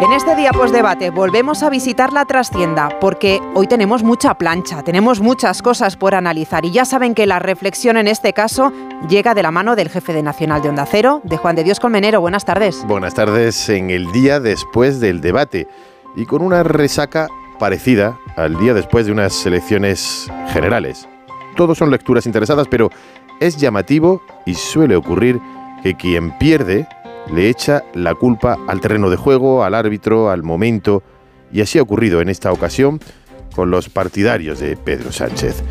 En este día debate volvemos a visitar la trastienda porque hoy tenemos mucha plancha, tenemos muchas cosas por analizar y ya saben que la reflexión en este caso llega de la mano del jefe de Nacional de Onda Cero, de Juan de Dios Colmenero. Buenas tardes. Buenas tardes en el día después del debate y con una resaca parecida al día después de unas elecciones generales. Todos son lecturas interesadas, pero es llamativo y suele ocurrir que quien pierde le echa la culpa al terreno de juego, al árbitro, al momento, y así ha ocurrido en esta ocasión con los partidarios de Pedro Sánchez.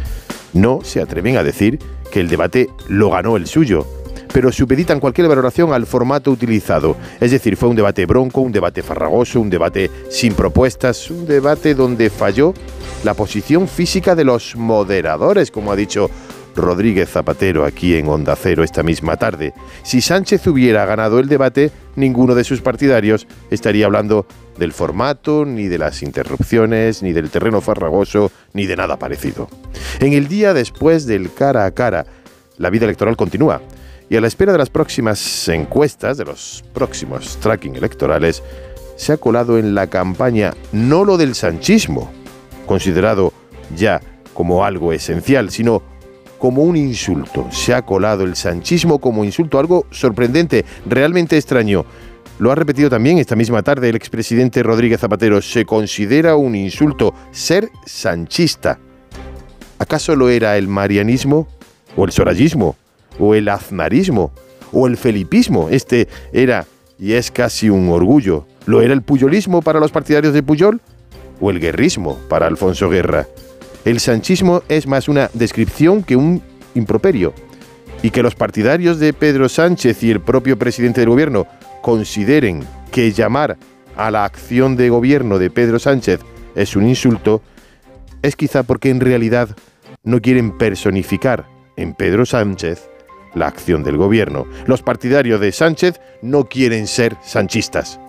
No se atreven a decir que el debate lo ganó el suyo, pero supeditan cualquier valoración al formato utilizado. Es decir, fue un debate bronco, un debate farragoso, un debate sin propuestas, un debate donde falló la posición física de los moderadores, como ha dicho Rodríguez Zapatero aquí en Onda Cero esta misma tarde. Si Sánchez hubiera ganado el debate, ninguno de sus partidarios estaría hablando del formato, ni de las interrupciones, ni del terreno farragoso, ni de nada parecido. En el día después del cara a cara, la vida electoral continúa. Y a la espera de las próximas encuestas, de los próximos tracking electorales, se ha colado en la campaña no lo del sanchismo, considerado ya como algo esencial, sino como un insulto. Se ha colado el sanchismo como insulto, algo sorprendente, realmente extraño. Lo ha repetido también esta misma tarde el expresidente Rodríguez Zapatero. Se considera un insulto ser sanchista. ¿Acaso lo era el marianismo? ¿O el sorayismo? ¿O el aznarismo? ¿O el felipismo? Este era y es casi un orgullo. ¿Lo era el puyolismo para los partidarios de Puyol? ¿O el guerrismo para Alfonso Guerra? El sanchismo es más una descripción que un improperio. Y que los partidarios de Pedro Sánchez y el propio presidente del gobierno consideren que llamar a la acción de gobierno de Pedro Sánchez es un insulto, es quizá porque en realidad no quieren personificar en Pedro Sánchez la acción del gobierno. Los partidarios de Sánchez no quieren ser sanchistas.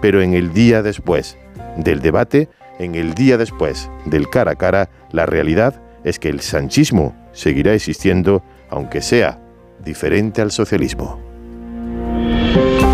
Pero en el día después del debate, en el día después del cara a cara, la realidad es que el sanchismo seguirá existiendo, aunque sea diferente al socialismo.